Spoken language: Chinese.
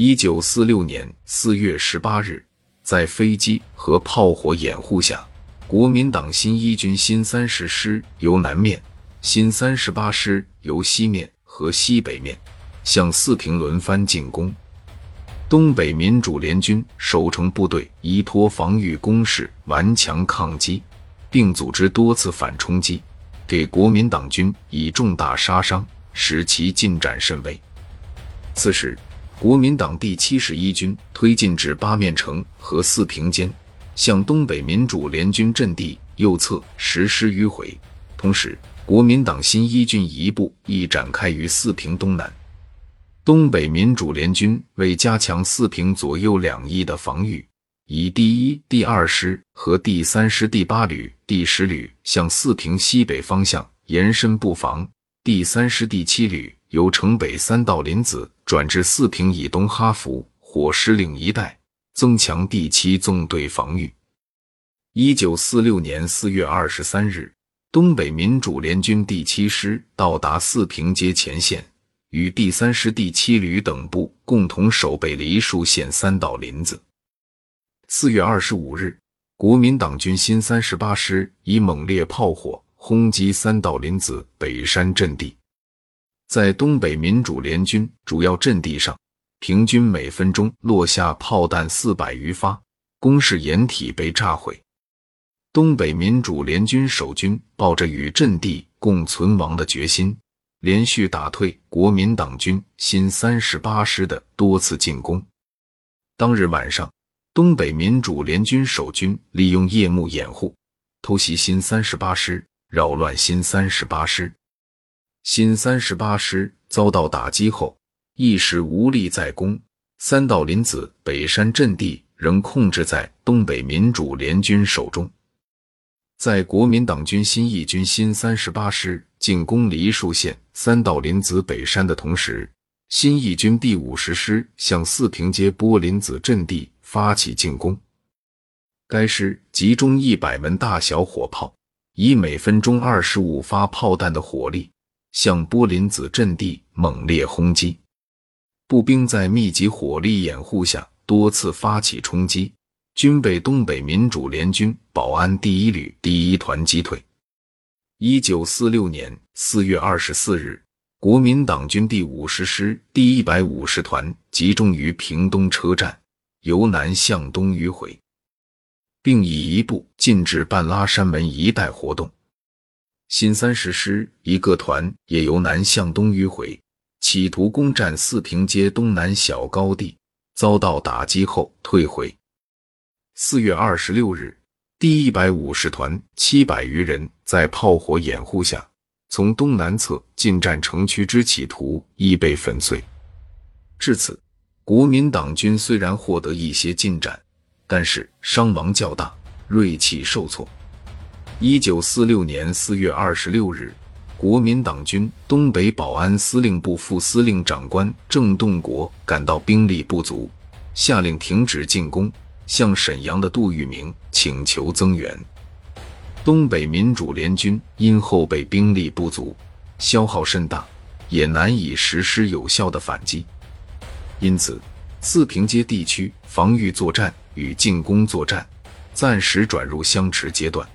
一九四六年四月十八日，在飞机和炮火掩护下，国民党新一军新三十师由南面，新三十八师由西面和西北面向四平轮番进攻。东北民主联军守城部队依托防御工事顽强抗击，并组织多次反冲击，给国民党军以重大杀伤，使其进展甚微。此时。国民党第七十一军推进至八面城和四平间，向东北民主联军阵地右侧实施迂回。同时，国民党新一军一部亦展开于四平东南。东北民主联军为加强四平左右两翼的防御，以第一、第二师和第三师第八旅、第十旅向四平西北方向延伸布防，第三师第七旅由城北三道林子。转至四平以东哈佛火师岭一带，增强第七纵队防御。一九四六年四月二十三日，东北民主联军第七师到达四平街前线，与第三师第七旅等部共同守备梨树县三道林子。四月二十五日，国民党军新三十八师以猛烈炮火轰击三道林子北山阵地。在东北民主联军主要阵地上，平均每分钟落下炮弹四百余发，工事掩体被炸毁。东北民主联军守军抱着与阵地共存亡的决心，连续打退国民党军新三十八师的多次进攻。当日晚上，东北民主联军守军利用夜幕掩护，偷袭新三十八师，扰乱新三十八师。新三十八师遭到打击后，一时无力再攻。三道林子北山阵地仍控制在东北民主联军手中。在国民党军新一军新三十八师进攻梨树县三道林子北山的同时，新一军第五十师向四平街波林子阵地发起进攻。该师集中一百门大小火炮，以每分钟二十五发炮弹的火力。向波林子阵地猛烈轰击，步兵在密集火力掩护下多次发起冲击，均被东北民主联军保安第一旅第一团击退。一九四六年四月二十四日，国民党军第五十师第一百五十团集中于屏东车站，由南向东迂回，并以一部进至半拉山门一带活动。新三十师一个团也由南向东迂回，企图攻占四平街东南小高地，遭到打击后退回。四月二十六日，第一百五十团七百余人在炮火掩护下，从东南侧进占城区之企图亦被粉碎。至此，国民党军虽然获得一些进展，但是伤亡较大，锐气受挫。一九四六年四月二十六日，国民党军东北保安司令部副司令长官郑洞国感到兵力不足，下令停止进攻，向沈阳的杜聿明请求增援。东北民主联军因后备兵力不足，消耗甚大，也难以实施有效的反击，因此四平街地区防御作战与进攻作战暂时转入相持阶段。